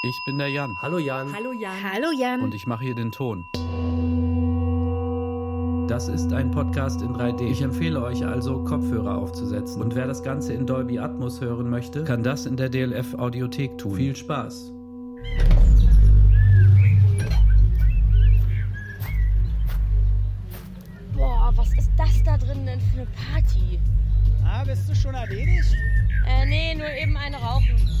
Ich bin der Jan. Hallo Jan. Hallo Jan. Hallo Jan. Und ich mache hier den Ton. Das ist ein Podcast in 3D. Ich empfehle euch also, Kopfhörer aufzusetzen. Und wer das Ganze in Dolby Atmos hören möchte, kann das in der DLF Audiothek tun. Viel Spaß! Boah, was ist das da drin denn für eine Party? Ah, bist du schon erledigt? Äh, nee, nur eben eine rauchen.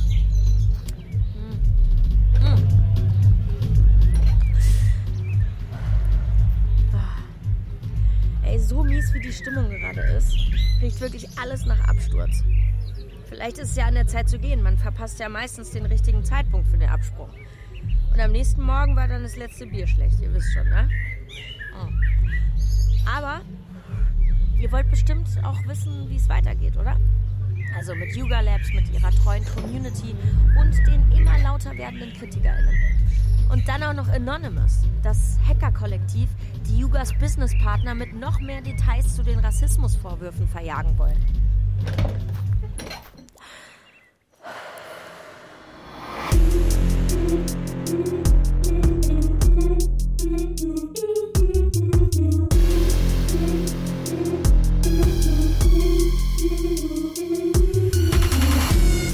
Ey, so mies wie die Stimmung gerade ist, riecht wirklich alles nach Absturz. Vielleicht ist es ja an der Zeit zu gehen. Man verpasst ja meistens den richtigen Zeitpunkt für den Absprung. Und am nächsten Morgen war dann das letzte Bier schlecht, ihr wisst schon, ne? Oh. Aber ihr wollt bestimmt auch wissen, wie es weitergeht, oder? Also mit Yuga Labs, mit ihrer treuen Community und den immer lauter werdenden KritikerInnen. Und dann auch noch Anonymous, das Hacker-Kollektiv, die Yugas Businesspartner mit noch mehr Details zu den Rassismusvorwürfen verjagen wollen.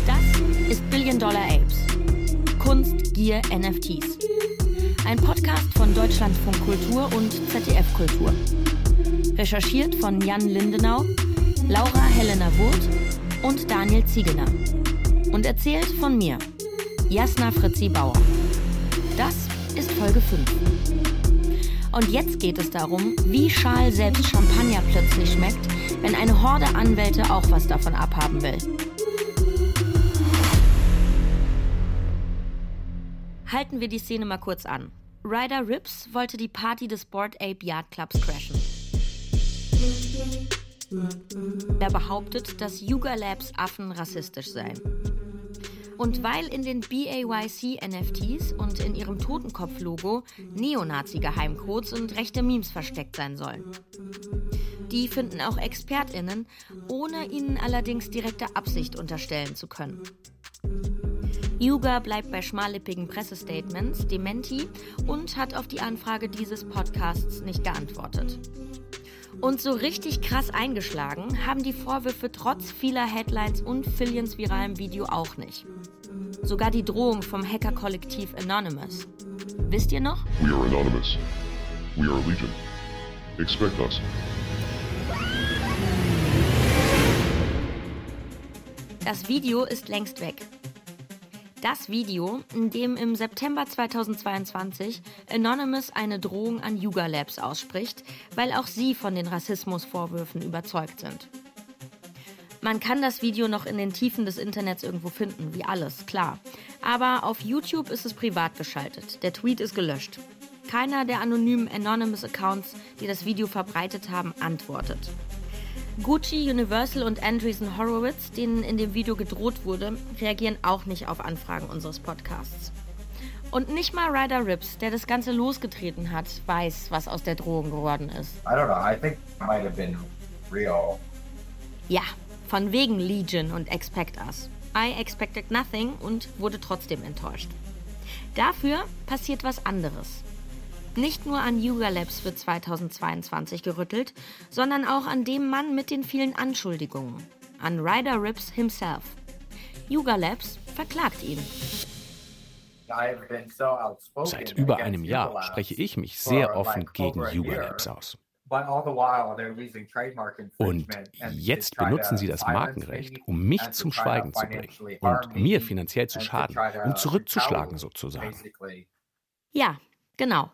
Das ist Billion Dollar Apes. Kunst, Gier, NFTs. Ein Podcast von Deutschlandfunk Kultur und ZDF Kultur. Recherchiert von Jan Lindenau, Laura Helena Wurth und Daniel Ziegener. Und erzählt von mir, Jasna Fritzi Bauer. Das ist Folge 5. Und jetzt geht es darum, wie schal selbst Champagner plötzlich schmeckt, wenn eine Horde Anwälte auch was davon abhaben will. Halten wir die Szene mal kurz an. Ryder Rips wollte die Party des Board Ape Yard Clubs crashen. Er behauptet, dass Yuga Labs Affen rassistisch seien. Und weil in den BAYC NFTs und in ihrem Totenkopf-Logo Neonazi-Geheimcodes und rechte Memes versteckt sein sollen. Die finden auch ExpertInnen, ohne ihnen allerdings direkte Absicht unterstellen zu können. Yuga bleibt bei schmallippigen Pressestatements, Dementi und hat auf die Anfrage dieses Podcasts nicht geantwortet. Und so richtig krass eingeschlagen haben die Vorwürfe trotz vieler Headlines und Fillions viralem Video auch nicht. Sogar die Drohung vom Hacker-Kollektiv Anonymous. Wisst ihr noch? We are anonymous. We are legion. Expect us. Das Video ist längst weg. Das Video, in dem im September 2022 Anonymous eine Drohung an Yuga Labs ausspricht, weil auch sie von den Rassismusvorwürfen überzeugt sind. Man kann das Video noch in den Tiefen des Internets irgendwo finden, wie alles, klar. Aber auf YouTube ist es privat geschaltet. Der Tweet ist gelöscht. Keiner der anonymen Anonymous-Accounts, die das Video verbreitet haben, antwortet. Gucci, Universal und Andreessen Horowitz, denen in dem Video gedroht wurde, reagieren auch nicht auf Anfragen unseres Podcasts. Und nicht mal Ryder Rips, der das Ganze losgetreten hat, weiß, was aus der Drohung geworden ist. I don't know. I think it might have been real. Ja, von wegen Legion und Expect Us. I expected nothing und wurde trotzdem enttäuscht. Dafür passiert was anderes. Nicht nur an Yuga Labs wird 2022 gerüttelt, sondern auch an dem Mann mit den vielen Anschuldigungen, an Ryder Rips himself. Yuga Labs verklagt ihn. Seit über einem Jahr spreche ich mich sehr offen gegen Yuga. Labs aus. Und jetzt benutzen sie das Markenrecht, um mich zum Schweigen zu bringen und mir finanziell zu schaden und zurückzuschlagen sozusagen. Ja, genau.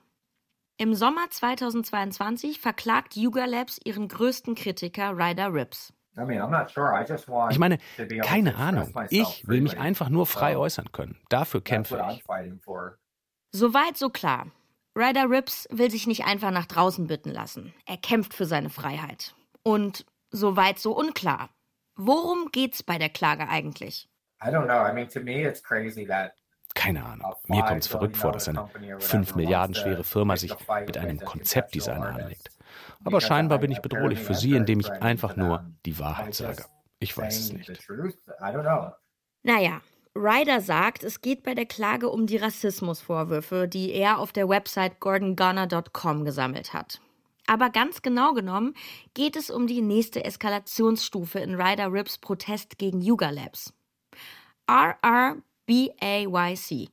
Im Sommer 2022 verklagt Yuga Labs ihren größten Kritiker Ryder Rips. Ich meine, keine Ahnung. Ich will mich einfach nur frei So, äußern können. Dafür kämpfe ich. Soweit so klar. Ryder Rips will sich nicht einfach nach draußen bitten lassen. Er kämpft für seine Freiheit. Und soweit so unklar. Worum geht's bei der Klage eigentlich? I don't know. I mean, to me, it's crazy that Keine Ahnung. Mir kommt es verrückt vor, dass eine 5 Milliarden schwere Firma sich mit einem Konzeptdesigner anlegt. Aber scheinbar bin ich bedrohlich für sie, indem ich einfach nur die Wahrheit sage. Ich weiß es nicht. Naja, Ryder sagt, es geht bei der Klage um die Rassismusvorwürfe, die er auf der Website gordongunner.com gesammelt hat. Aber ganz genau genommen geht es um die nächste Eskalationsstufe in Ryder Rips Protest gegen Yuga Labs. RRBAYC.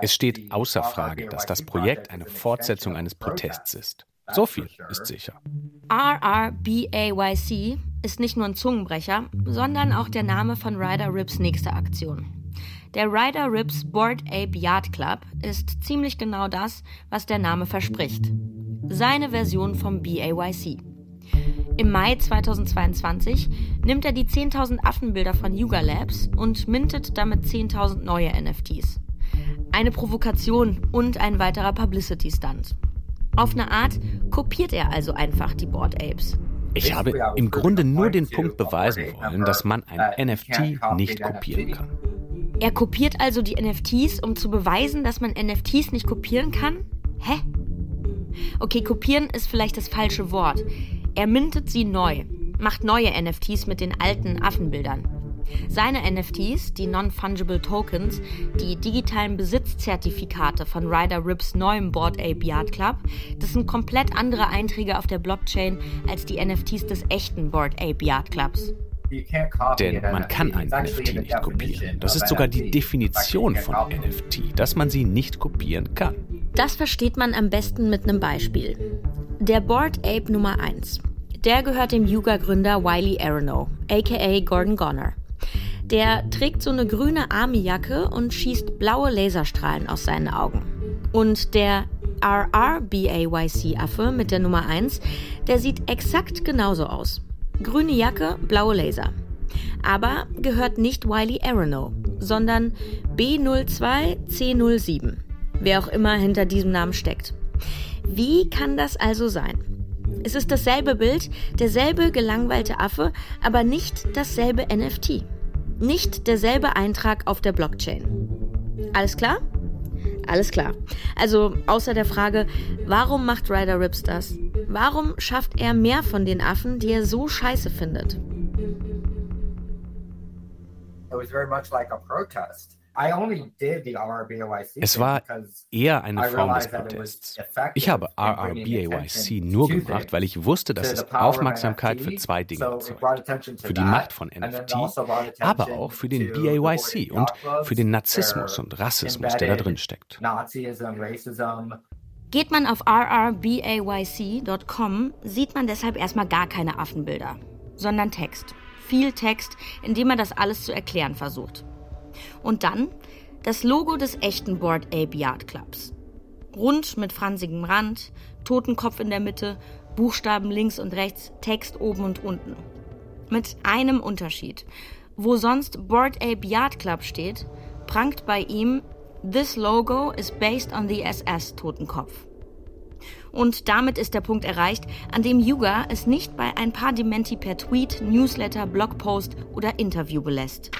Es steht außer Frage, dass das Projekt eine Fortsetzung eines Protests ist. So viel ist sicher. RRBAYC ist nicht nur ein Zungenbrecher, sondern auch der Name von Ryder Rips nächster Aktion. Der Ryder Rips Board Ape Yard Club ist ziemlich genau das, was der Name verspricht. Seine Version vom BAYC. Im Mai 2022 nimmt er die 10.000 Affenbilder von Yuga Labs und mintet damit 10.000 neue NFTs. Eine Provokation und ein weiterer Publicity-Stunt. Auf eine Art kopiert er also einfach die Board Apes. Ich habe im Grunde nur den Punkt beweisen wollen, dass man ein NFT nicht kopieren kann. Er kopiert also die NFTs, um zu beweisen, dass man NFTs nicht kopieren kann? Hä? Okay, kopieren ist vielleicht das falsche Wort. Er mintet sie neu, macht neue NFTs mit den alten Affenbildern. Seine NFTs, die Non-Fungible Tokens, die digitalen Besitzzertifikate von Ryder Rips neuem Board Ape Yard Club, das sind komplett andere Einträge auf der Blockchain als die NFTs des echten Board Ape Yard Clubs. Denn man kann ein NFT nicht kopieren. Das ist sogar die Definition von NFT, dass man sie nicht kopieren kann. Das versteht man am besten mit einem Beispiel. Der Board Ape Nummer 1. Der gehört dem Yuga-Gründer Wiley Aronow, aka Gordon Goner. Der trägt so eine grüne Army-Jacke und schießt blaue Laserstrahlen aus seinen Augen. Und der RRBAYC-Affe mit der Nummer 1, der sieht exakt genauso aus. Grüne Jacke, blaue Laser. Aber gehört nicht Wiley Aronow, sondern B02C07. Wer auch immer hinter diesem Namen steckt. Wie kann das also sein? Es ist dasselbe Bild, derselbe gelangweilte Affe, aber nicht dasselbe NFT. Nicht derselbe Eintrag auf der Blockchain. Alles klar? Alles klar. Also außer der Frage, warum macht Ryder Rips das? Warum schafft er mehr von den Affen, die er so scheiße findet? It was very much like a protest. Es war eher eine Form des Protests. Ich habe RRBAYC nur gemacht, weil ich wusste, dass es Aufmerksamkeit für zwei Dinge erzeugt. Für die Macht von NFT, also aber auch für den BAYC und für den Narzissmus und Rassismus, der da drin steckt. Geht man auf rrbayc.com, sieht man deshalb erstmal gar keine Affenbilder, sondern Text. Viel Text, in dem er das alles zu erklären versucht. Und dann das Logo des echten Board Ape Yard Clubs. Rund mit fransigem Rand, Totenkopf in der Mitte, Buchstaben links und rechts, Text oben und unten. Mit einem Unterschied. Wo sonst Board Ape Yard Club steht, prangt bei ihm This logo is based on the SS Totenkopf. Und damit ist der Punkt erreicht, an dem Yuga es nicht bei ein paar Dementi per Tweet, Newsletter, Blogpost oder Interview belässt.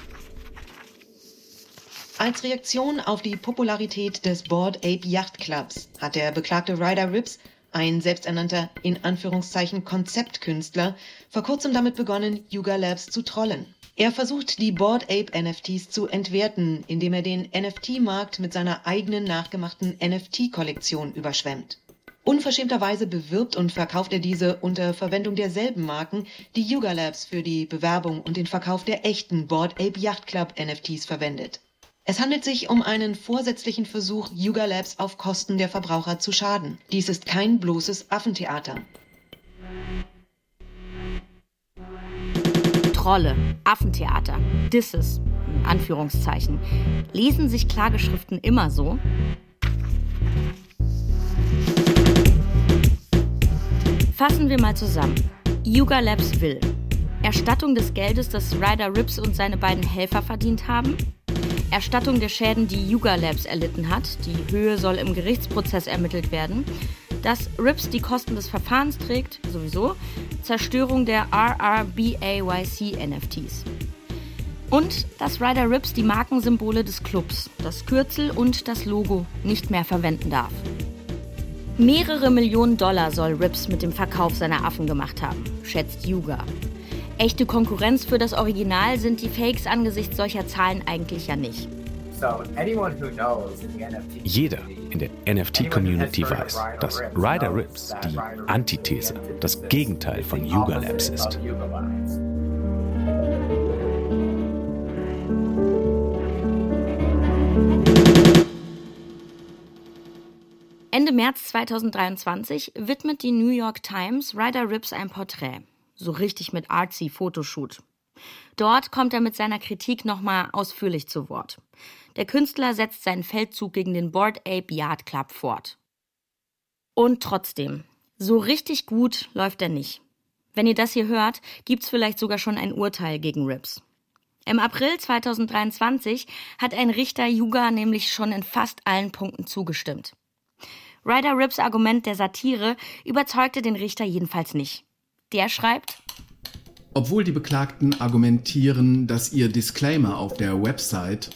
Als Reaktion auf die Popularität des Board Ape Yacht Clubs hat der beklagte Ryder Rips, ein selbsternannter in Anführungszeichen Konzeptkünstler, vor kurzem damit begonnen, Yuga Labs zu trollen. Er versucht, die Board Ape NFTs zu entwerten, indem er den NFT-Markt mit seiner eigenen nachgemachten NFT-Kollektion überschwemmt. Unverschämterweise bewirbt und verkauft er diese unter Verwendung derselben Marken, die Yuga Labs für die Bewerbung und den Verkauf der echten Board Ape Yacht Club NFTs verwendet. Es handelt sich um einen vorsätzlichen Versuch, Yuga Labs auf Kosten der Verbraucher zu schaden. Dies ist kein bloßes Affentheater. Trolle, Affentheater, Disses, Anführungszeichen. Lesen sich Klageschriften immer so? Fassen wir mal zusammen. Yuga Labs will Erstattung des Geldes, das Ryder Rips und seine beiden Helfer verdient haben, Erstattung der Schäden, die Yuga Labs erlitten hat. Die Höhe soll im Gerichtsprozess ermittelt werden. Dass Rips die Kosten des Verfahrens trägt, sowieso. Zerstörung der RRBAYC NFTs. Und dass Ryder Rips die Markensymbole des Clubs, das Kürzel und das Logo nicht mehr verwenden darf. Mehrere Millionen Dollar soll Rips mit dem Verkauf seiner Affen gemacht haben, schätzt Yuga. Echte Konkurrenz für das Original sind die Fakes angesichts solcher Zahlen eigentlich ja nicht. Jeder in der NFT-Community weiß, dass Ryder Rips die Antithese, das Gegenteil von Yuga Labs ist. Ende März 2023 widmet die New York Times Ryder Rips ein Porträt. So richtig mit artsy Fotoshoot. Dort kommt er mit seiner Kritik nochmal ausführlich zu Wort. Der Künstler setzt seinen Feldzug gegen den Board Ape Yard Club fort. Und trotzdem, so richtig gut läuft er nicht. Wenn ihr das hier hört, gibt's vielleicht sogar schon ein Urteil gegen Rips. Im April 2023 hat ein Richter Yuga nämlich schon in fast allen Punkten zugestimmt. Ryder Rips Argument der Satire überzeugte den Richter jedenfalls nicht. Der schreibt, obwohl die Beklagten argumentieren, dass ihr Disclaimer auf der Website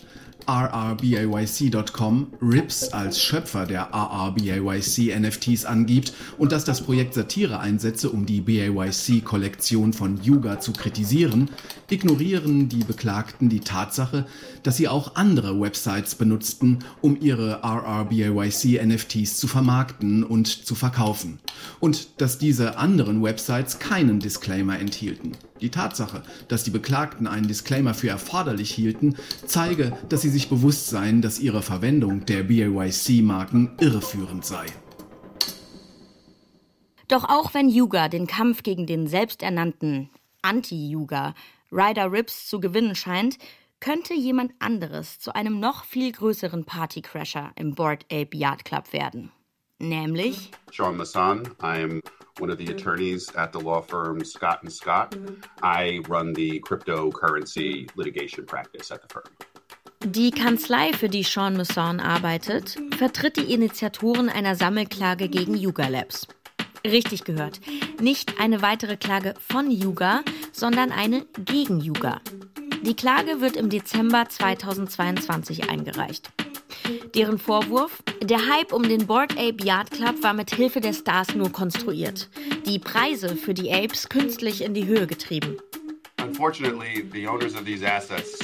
rrbayc.com Rips als Schöpfer der RRBAYC NFTs angibt und dass das Projekt Satire einsetze, um die BAYC-Kollektion von Yuga zu kritisieren, ignorieren die Beklagten die Tatsache, dass sie auch andere Websites benutzten, um ihre RRBAYC NFTs zu vermarkten und zu verkaufen. Und dass diese anderen Websites keinen Disclaimer enthielten. Die Tatsache, dass die Beklagten einen Disclaimer für erforderlich hielten, zeige, dass sie sich bewusst seien, dass ihre Verwendung der BAYC-Marken irreführend sei. Doch auch wenn Yuga den Kampf gegen den selbsternannten Anti-Yuga Ryder Rips zu gewinnen scheint, könnte jemand anderes zu einem noch viel größeren Partycrasher im Board Ape Yard Club werden. Nämlich Sean Masson. I'm one of the attorneys at the law firm Scott and Scott. I run the cryptocurrency litigation practice at the firm. Die Kanzlei, für die Sean Masson arbeitet, vertritt die Initiatoren einer Sammelklage gegen Yuga Labs. Richtig gehört. Nicht eine weitere Klage von Yuga, sondern eine gegen Yuga. Die Klage wird im Dezember 2022 eingereicht. Deren Vorwurf? Der Hype um den Board Ape Yard Club war mit Hilfe der Stars nur konstruiert. Die Preise für die Apes künstlich in die Höhe getrieben. Unfortunately, the owners of these assets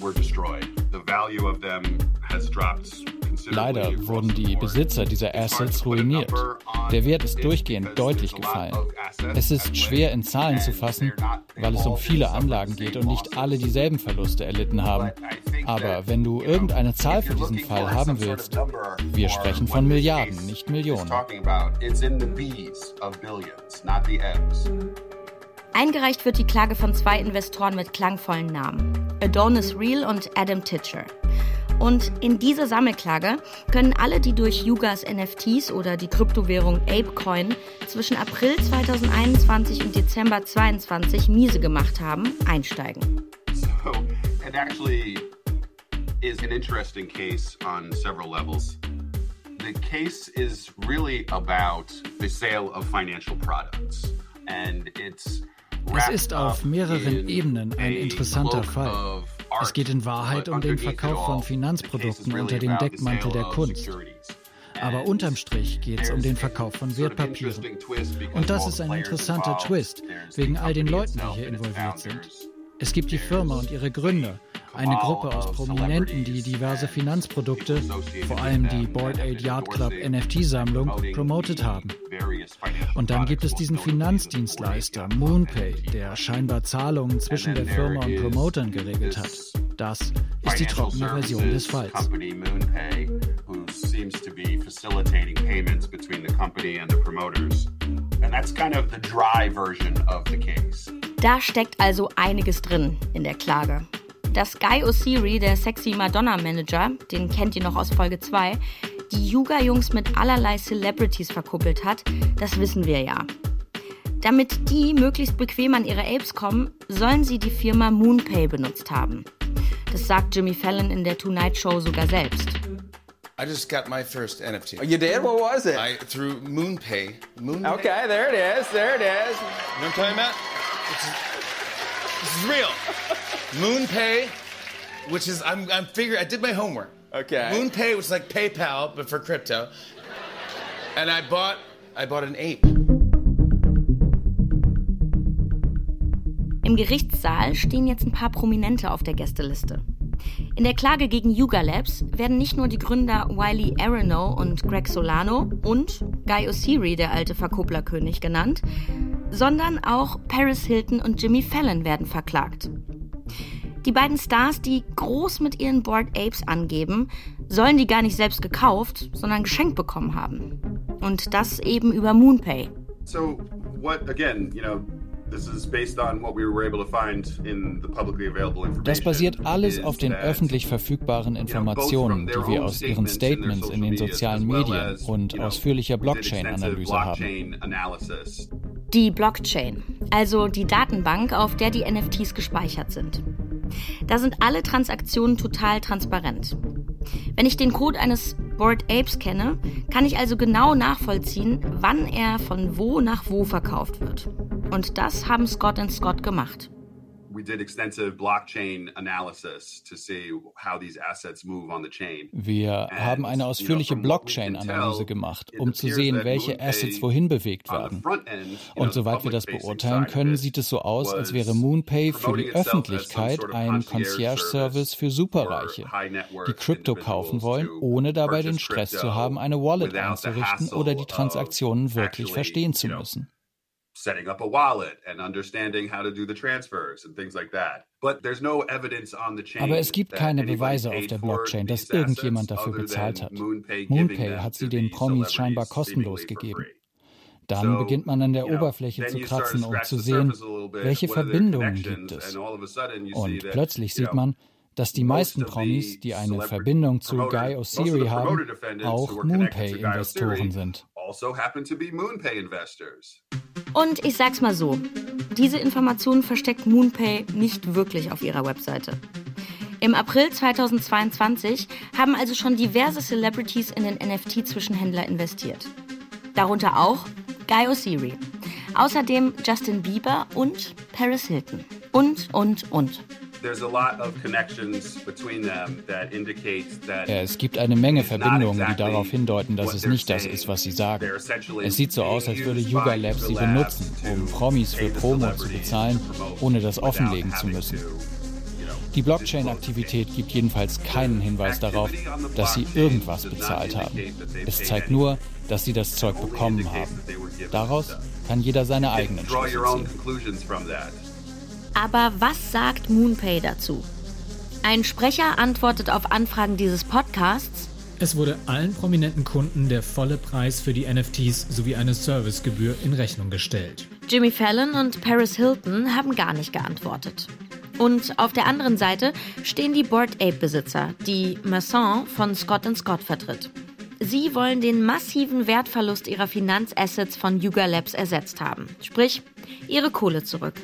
were destroyed. The value of them has dropped Leider wurden die Besitzer dieser Assets ruiniert. Der Wert ist durchgehend deutlich gefallen. Es ist schwer in Zahlen zu fassen, weil es um viele Anlagen geht und nicht alle dieselben Verluste erlitten haben. Aber wenn du irgendeine Zahl für diesen Fall haben willst, wir sprechen von Milliarden, nicht Millionen. Eingereicht wird die Klage von zwei Investoren mit klangvollen Namen: Adonis Real und Adam Titcher. Und in dieser Sammelklage können alle, die durch Yugas NFTs oder die Kryptowährung Apecoin zwischen April 2021 und Dezember 2022 miese gemacht haben, einsteigen. So, it actually is an interesting case on several levels. The case is really about the sale of financial products and it's es ist auf mehreren Ebenen ein interessanter Fall. Es geht in Wahrheit um den Verkauf von Finanzprodukten unter dem Deckmantel der Kunst. Aber unterm Strich geht es um den Verkauf von Wertpapieren. Und das ist ein interessanter Twist, wegen all den Leuten, die hier involviert sind. Es gibt die Firma und ihre Gründer, eine Gruppe aus Prominenten, die diverse Finanzprodukte, vor allem die Board Aid Yard Club NFT-Sammlung, promotet haben. Und dann gibt es diesen Finanzdienstleister MoonPay, der scheinbar Zahlungen zwischen der Firma und Promotern geregelt hat. Das ist die trockene Version des Falls. Da steckt also einiges drin in der Klage. Dass Guy Osiri, der sexy Madonna-Manager, den kennt ihr noch aus Folge 2, die Yuga-Jungs mit allerlei Celebrities verkuppelt hat, das wissen wir ja. Damit die möglichst bequem an ihre Apes kommen, sollen sie die Firma MoonPay benutzt haben. Das sagt Jimmy Fallon in der Tonight Show sogar selbst. I just got my first NFT. Oh, you did? What was it? I through MoonPay. MoonPay. Okay, there it is. There it is. You know what I'm talking about? This is real. MoonPay, which is I'm I'm figuring I did my homework. Okay. MoonPay was like PayPal but for crypto. And I bought I bought an ape. Im Gerichtssaal stehen jetzt ein paar Prominente auf der Gästeliste. In der Klage gegen Yuga Labs werden nicht nur die Gründer Wiley Aronow und Greg Solano und Guy Osiri, der alte Verkupplerkönig, genannt, sondern auch Paris Hilton und Jimmy Fallon werden verklagt. Die beiden Stars, die groß mit ihren Board Apes angeben, sollen die gar nicht selbst gekauft, sondern geschenkt bekommen haben. Und das eben über Moonpay. So, what again, you know, das basiert alles auf den öffentlich verfügbaren Informationen, die wir aus ihren Statements in den sozialen Medien und ausführlicher Blockchain-Analyse haben. Die Blockchain, also die Datenbank, auf der die NFTs gespeichert sind. Da sind alle Transaktionen total transparent. Wenn ich den Code eines Bored Apes kenne, kann ich also genau nachvollziehen, wann er von wo nach wo verkauft wird. Und das haben Scott Scott gemacht we did extensive blockchain analysis to see how these assets move on the chain. Wir haben eine ausführliche Blockchain-Analyse gemacht, um zu sehen, welche Assets wohin bewegt werden. Und soweit wir das beurteilen können, sieht es so aus, als wäre MoonPay für die Öffentlichkeit ein Concierge-Service für Superreiche, die Krypto kaufen wollen, ohne dabei den Stress zu haben, eine Wallet einzurichten oder die Transaktionen wirklich verstehen zu müssen setting up a wallet and understanding how to do the transfers and things like that. But there's no evidence on the chain. Aber es gibt keine Beweise auf der Blockchain, dass irgendjemand dafür bezahlt hat. Moonpay hat sie den Promis scheinbar kostenlos gegeben. Dann beginnt man an der Oberfläche zu kratzen, um zu sehen, welche Verbindungen gibt es. Und plötzlich sieht man, dass die meisten Promis, die eine Verbindung zu Guy Osiri haben, auch Moonpay-Investoren sind. Also und ich sag's mal so: Diese Informationen versteckt Moonpay nicht wirklich auf ihrer Webseite. Im April 2022 haben also schon diverse Celebrities in den NFT-Zwischenhändler investiert. Darunter auch Guy Osiri. Außerdem Justin Bieber und Paris Hilton. Und, und, und. Es gibt eine Menge Verbindungen, die darauf hindeuten, dass es nicht das ist, was sie sagen. Es sieht so aus, als würde Yuga Labs sie benutzen, um Promis für Promo zu bezahlen, ohne das offenlegen zu müssen. Die Blockchain-Aktivität gibt jedenfalls keinen Hinweis darauf, dass sie irgendwas bezahlt haben. Es zeigt nur, dass sie das Zeug bekommen haben. Daraus kann jeder seine eigenen Schlüsse ziehen. Aber was sagt Moonpay dazu? Ein Sprecher antwortet auf Anfragen dieses Podcasts. Es wurde allen prominenten Kunden der volle Preis für die NFTs sowie eine Servicegebühr in Rechnung gestellt. Jimmy Fallon und Paris Hilton haben gar nicht geantwortet. Und auf der anderen Seite stehen die Board Ape-Besitzer, die Masson von Scott Scott vertritt. Sie wollen den massiven Wertverlust ihrer Finanzassets von Yuga Labs ersetzt haben. Sprich, ihre Kohle zurück.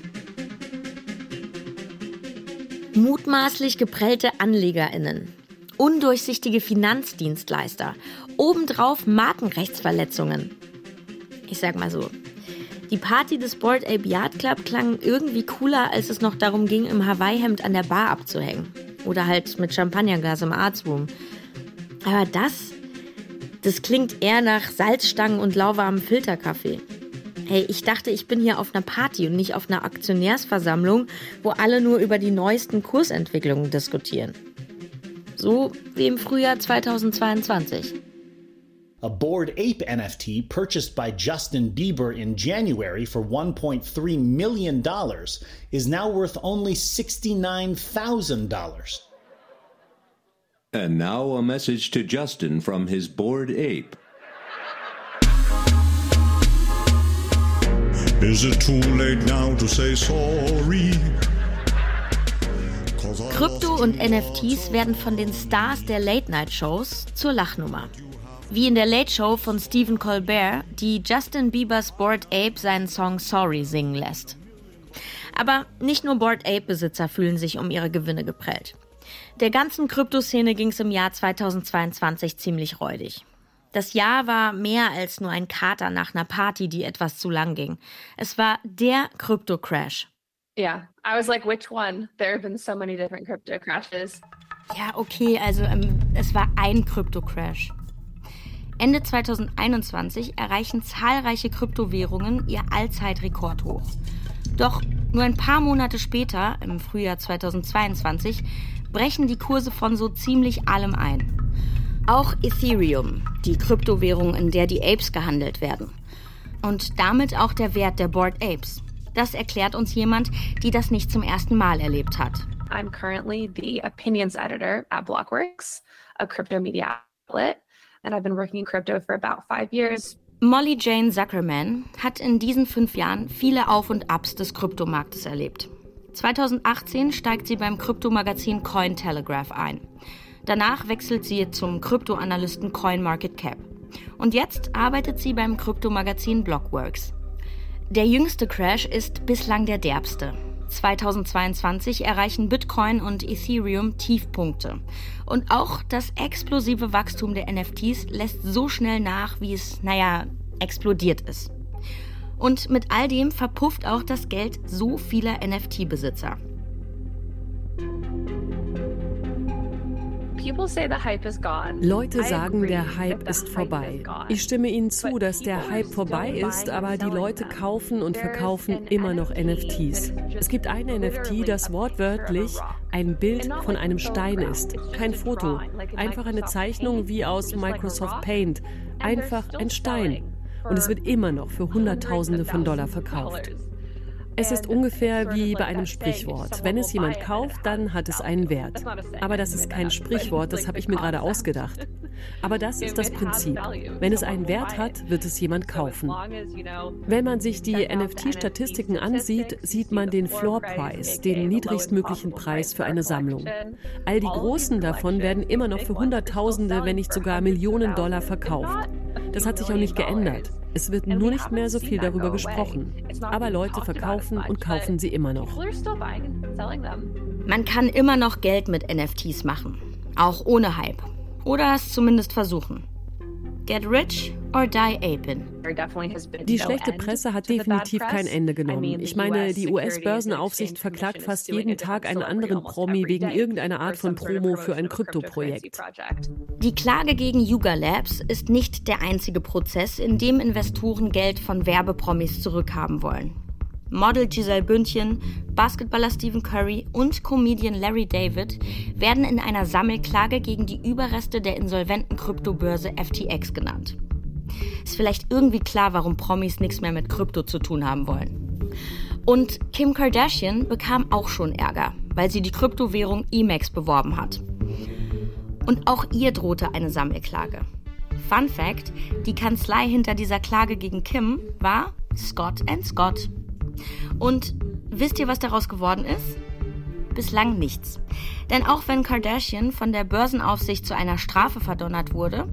Mutmaßlich geprellte AnlegerInnen, undurchsichtige Finanzdienstleister, obendrauf Markenrechtsverletzungen. Ich sag mal so, die Party des Board Ape Yard Club klang irgendwie cooler, als es noch darum ging, im Hawaii-Hemd an der Bar abzuhängen. Oder halt mit Champagnerglas im Arts Room. Aber das, das klingt eher nach Salzstangen und lauwarmem Filterkaffee. Hey, ich dachte, ich bin hier auf einer Party und nicht auf einer Aktionärsversammlung, wo alle nur über die neuesten Kursentwicklungen diskutieren. So wie im Frühjahr 2022. A Bored Ape NFT purchased by Justin Bieber in January for $1.3 million is now worth only $69,000. And now a message to Justin from his Bored Ape. Is it too late now to say sorry? Krypto und NFTs werden von den Stars der Late-Night-Shows zur Lachnummer. Wie in der Late Show von Stephen Colbert, die Justin Biebers Bored Ape seinen Song Sorry singen lässt. Aber nicht nur Bored Ape-Besitzer fühlen sich um ihre Gewinne geprellt. Der ganzen Kryptoszene ging es im Jahr 2022 ziemlich räudig. Das Jahr war mehr als nur ein Kater nach einer Party, die etwas zu lang ging. Es war der Krypto-Crash. Yeah, I was like, which one? There have been so many different crypto crashes. Ja, okay, also ähm, es war ein Krypto-Crash. Ende 2021 erreichen zahlreiche Kryptowährungen ihr Allzeitrekord hoch. Doch Nur ein paar Monate später, im Frühjahr 2022, brechen die Kurse von so ziemlich allem ein. Auch Ethereum, die Kryptowährung, in der die Apes gehandelt werden. Und damit auch der Wert der Board Apes. Das erklärt uns jemand, die das nicht zum ersten Mal erlebt hat. I'm currently the opinions editor at Blockworks, a crypto media outlet, and I've been working in crypto for about five years. Molly Jane Zuckerman hat in diesen fünf Jahren viele Auf und Abs des Kryptomarktes erlebt. 2018 steigt sie beim Kryptomagazin Cointelegraph ein. Danach wechselt sie zum Kryptoanalysten CoinMarketCap. Und jetzt arbeitet sie beim Kryptomagazin Blockworks. Der jüngste Crash ist bislang der derbste. 2022 erreichen Bitcoin und Ethereum Tiefpunkte. Und auch das explosive Wachstum der NFTs lässt so schnell nach, wie es, naja, explodiert ist. Und mit all dem verpufft auch das Geld so vieler NFT-Besitzer. Leute sagen, der Hype ist vorbei. Ich stimme Ihnen zu, dass der Hype vorbei ist, aber die Leute kaufen und verkaufen immer noch NFTs. Es gibt ein NFT, das wortwörtlich ein Bild von einem Stein ist. Kein Foto, einfach eine Zeichnung wie aus Microsoft Paint. Einfach ein Stein. Und es wird immer noch für Hunderttausende von Dollar verkauft. Es ist ungefähr wie bei einem Sprichwort. Wenn es jemand kauft, dann hat es einen Wert. Aber das ist kein Sprichwort, das habe ich mir gerade ausgedacht. Aber das ist das Prinzip. Wenn es einen Wert hat, wird es jemand kaufen. Wenn man sich die NFT-Statistiken ansieht, sieht man den Floor Price, den niedrigstmöglichen Preis für eine Sammlung. All die großen davon werden immer noch für Hunderttausende, wenn nicht sogar Millionen Dollar verkauft. Das hat sich auch nicht geändert. Es wird nur nicht mehr so viel darüber gesprochen. Aber Leute verkaufen und kaufen sie immer noch. Man kann immer noch Geld mit NFTs machen. Auch ohne Hype. Oder es zumindest versuchen. Get rich or die apin. Die schlechte Presse hat definitiv kein Ende genommen. Ich meine, die US-Börsenaufsicht verklagt fast jeden Tag einen anderen Promi wegen irgendeiner Art von Promo für ein Kryptoprojekt. Die Klage gegen Yuga Labs ist nicht der einzige Prozess, in dem Investoren Geld von Werbepromis zurückhaben wollen. Model Giselle Bündchen, Basketballer Stephen Curry und Comedian Larry David werden in einer Sammelklage gegen die Überreste der insolventen Kryptobörse FTX genannt. Ist vielleicht irgendwie klar, warum Promis nichts mehr mit Krypto zu tun haben wollen. Und Kim Kardashian bekam auch schon Ärger, weil sie die Kryptowährung Emacs beworben hat. Und auch ihr drohte eine Sammelklage. Fun Fact: Die Kanzlei hinter dieser Klage gegen Kim war Scott Scott. Und wisst ihr, was daraus geworden ist? Bislang nichts. Denn auch wenn Kardashian von der Börsenaufsicht zu einer Strafe verdonnert wurde,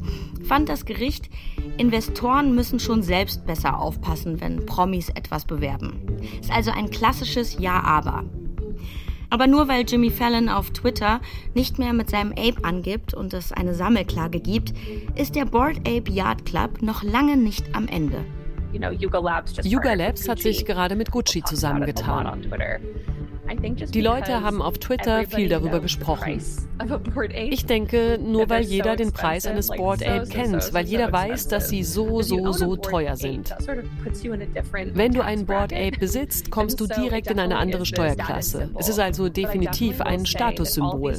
fand das Gericht, Investoren müssen schon selbst besser aufpassen, wenn Promis etwas bewerben. Ist also ein klassisches Ja-Aber. Aber nur weil Jimmy Fallon auf Twitter nicht mehr mit seinem Ape angibt und es eine Sammelklage gibt, ist der Board Ape Yard Club noch lange nicht am Ende. Yuga Labs hat sich gerade mit Gucci zusammengetan. Die Leute haben auf Twitter viel darüber gesprochen. Ich denke, nur weil jeder den Preis eines Board Ape kennt, weil jeder weiß, dass sie so, so, so teuer sind. Wenn du einen Board Ape besitzt, kommst du direkt in eine andere Steuerklasse. Es ist also definitiv ein Statussymbol.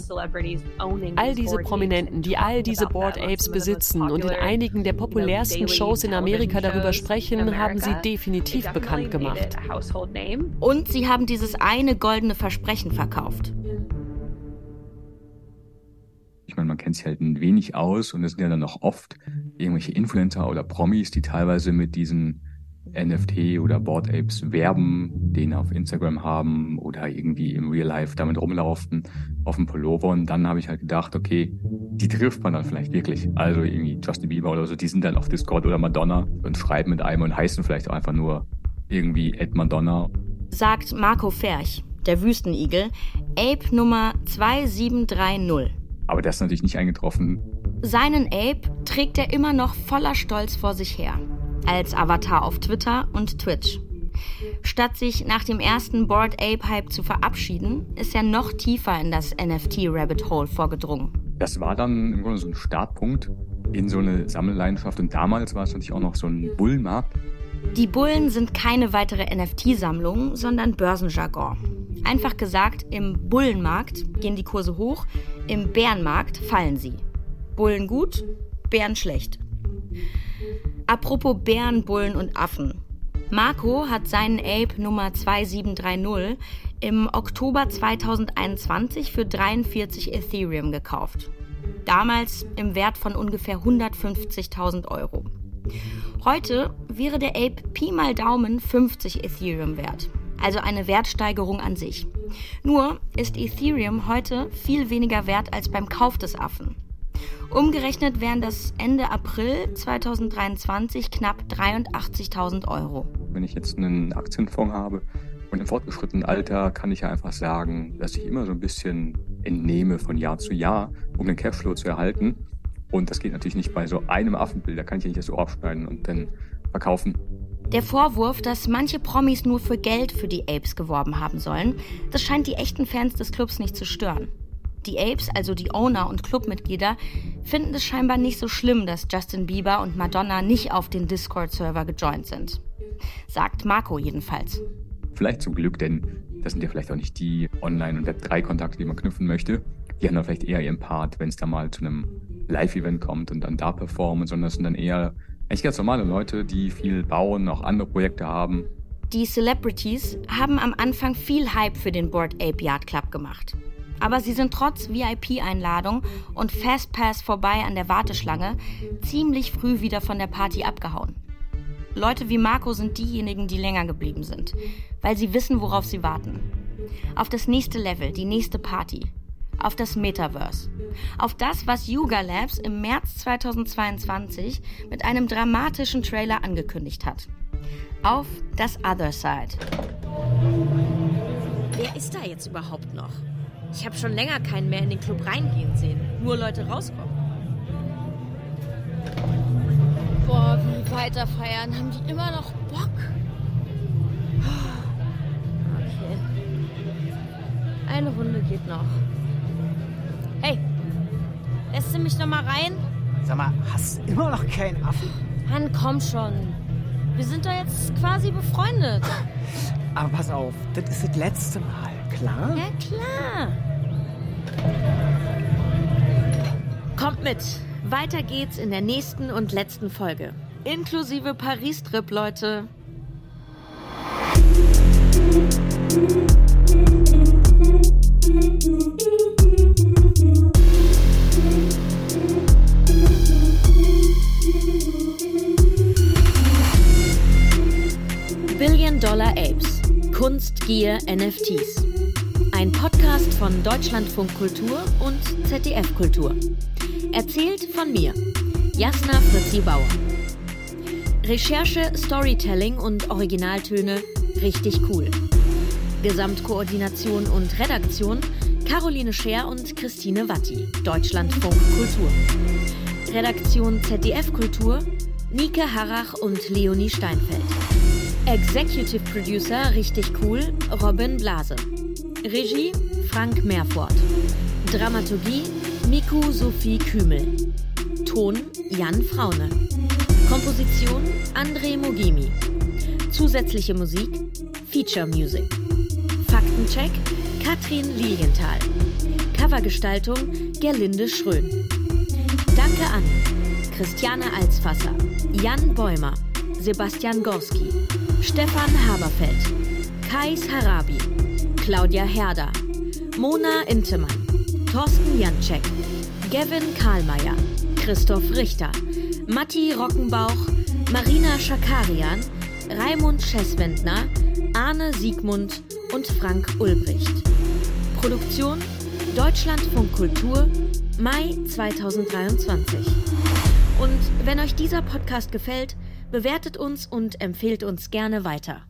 All diese Prominenten, die all diese Board Apes besitzen und in einigen der populärsten Shows in Amerika darüber sprechen, haben sie definitiv bekannt gemacht. Und sie haben dieses eine Gold goldene Versprechen verkauft. Ich meine, man kennt sich halt ein wenig aus und es sind ja dann noch oft irgendwelche Influencer oder Promis, die teilweise mit diesen NFT oder Board Apes werben, den auf Instagram haben oder irgendwie im Real Life damit rumlaufen auf dem Pullover. Und dann habe ich halt gedacht, okay, die trifft man dann vielleicht wirklich. Also irgendwie Justin Bieber oder so, die sind dann auf Discord oder Madonna und schreiben mit einem und heißen vielleicht auch einfach nur irgendwie Ed Madonna. Sagt Marco Ferch der Wüstenigel, Ape Nummer 2730. Aber der ist natürlich nicht eingetroffen. Seinen Ape trägt er immer noch voller Stolz vor sich her. Als Avatar auf Twitter und Twitch. Statt sich nach dem ersten Board Ape Hype zu verabschieden, ist er noch tiefer in das NFT Rabbit Hole vorgedrungen. Das war dann im Grunde so ein Startpunkt in so eine Sammelleidenschaft und damals war es natürlich auch noch so ein Bullenmarkt Die Bullen sind keine weitere NFT-Sammlung, sondern Börsenjargon. Einfach gesagt, im Bullenmarkt gehen die Kurse hoch, im Bärenmarkt fallen sie. Bullen gut, Bären schlecht. Apropos Bären, Bullen und Affen. Marco hat seinen Ape Nummer 2730 im Oktober 2021 für 43 Ethereum gekauft. Damals im Wert von ungefähr 150.000 Euro. Heute wäre der Ape Pi mal Daumen 50 Ethereum wert, also eine Wertsteigerung an sich. Nur ist Ethereum heute viel weniger wert als beim Kauf des Affen. Umgerechnet wären das Ende April 2023 knapp 83.000 Euro. Wenn ich jetzt einen Aktienfonds habe und im fortgeschrittenen Alter kann ich ja einfach sagen, dass ich immer so ein bisschen entnehme von Jahr zu Jahr, um den Cashflow zu erhalten. Und das geht natürlich nicht bei so einem Affenbild. Da kann ich ja nicht das Ohr abschneiden und dann verkaufen. Der Vorwurf, dass manche Promis nur für Geld für die Apes geworben haben sollen, das scheint die echten Fans des Clubs nicht zu stören. Die Apes, also die Owner und Clubmitglieder, finden es scheinbar nicht so schlimm, dass Justin Bieber und Madonna nicht auf den Discord-Server gejoint sind. Sagt Marco jedenfalls. Vielleicht zum Glück, denn das sind ja vielleicht auch nicht die Online- und Web3-Kontakte, die man knüpfen möchte. Die haben dann vielleicht eher ihren Part, wenn es da mal zu einem Live-Event kommt und dann da performen, sondern das sind dann eher eigentlich ganz normale Leute, die viel bauen, auch andere Projekte haben. Die Celebrities haben am Anfang viel Hype für den Board Ape Yard Club gemacht. Aber sie sind trotz VIP-Einladung und Fastpass vorbei an der Warteschlange ziemlich früh wieder von der Party abgehauen. Leute wie Marco sind diejenigen, die länger geblieben sind, weil sie wissen, worauf sie warten. Auf das nächste Level, die nächste Party, auf das Metaverse. Auf das, was Yuga Labs im März 2022 mit einem dramatischen Trailer angekündigt hat. Auf das Other Side. Wer ist da jetzt überhaupt noch? Ich habe schon länger keinen mehr in den Club reingehen sehen. Nur Leute rauskommen. Boah, wie weiter feiern? Haben die immer noch Bock? Okay. Eine Runde geht noch. Hey, lässt du mich noch mal rein? Sag mal, hast du immer noch keinen Affen? Han, komm schon. Wir sind doch jetzt quasi befreundet. Aber pass auf, das ist das letzte Mal, klar? Ja, klar. Kommt mit. Weiter geht's in der nächsten und letzten Folge. Inklusive Paris-Trip, Leute. Gier, NFTs. Ein Podcast von Deutschlandfunk Kultur und ZDF Kultur. Erzählt von mir, Jasna Fritzi Bauer. Recherche, Storytelling und Originaltöne richtig cool. Gesamtkoordination und Redaktion Caroline Scher und Christine Watti, Deutschlandfunk Kultur. Redaktion ZDF Kultur Nike Harrach und Leonie Steinfeld. Executive Producer richtig cool Robin Blase. Regie Frank Meerfort. Dramaturgie Miku Sophie Kümel. Ton Jan Fraune. Komposition André Mogimi. Zusätzliche Musik Feature Music. Faktencheck Katrin Lilienthal. Covergestaltung Gerlinde Schrön. Danke an Christiane Alsfasser, Jan Bäumer, Sebastian Gorski, Stefan Haberfeld, Kais Harabi, Claudia Herder, Mona Intemann, Thorsten Janczek, Gavin Karlmeier, Christoph Richter, Matti Rockenbauch, Marina Schakarian, Raimund Schesswendner, Arne Siegmund und Frank Ulbricht. Produktion Deutschlandfunk Kultur, Mai 2023. Und wenn euch dieser Podcast gefällt, bewertet uns und empfehlt uns gerne weiter.